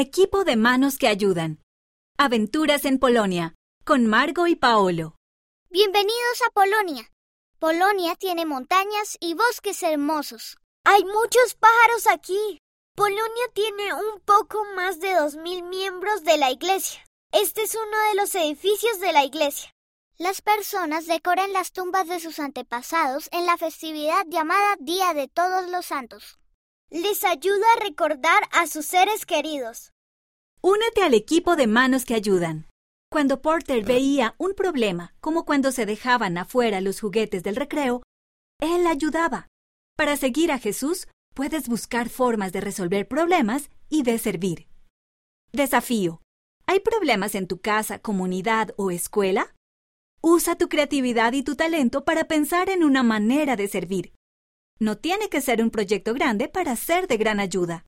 Equipo de manos que ayudan. Aventuras en Polonia, con Margo y Paolo. Bienvenidos a Polonia. Polonia tiene montañas y bosques hermosos. Hay muchos pájaros aquí. Polonia tiene un poco más de 2.000 miembros de la iglesia. Este es uno de los edificios de la iglesia. Las personas decoran las tumbas de sus antepasados en la festividad llamada Día de Todos los Santos. Les ayuda a recordar a sus seres queridos. Únete al equipo de manos que ayudan. Cuando Porter veía un problema, como cuando se dejaban afuera los juguetes del recreo, él ayudaba. Para seguir a Jesús, puedes buscar formas de resolver problemas y de servir. Desafío. ¿Hay problemas en tu casa, comunidad o escuela? Usa tu creatividad y tu talento para pensar en una manera de servir. No tiene que ser un proyecto grande para ser de gran ayuda.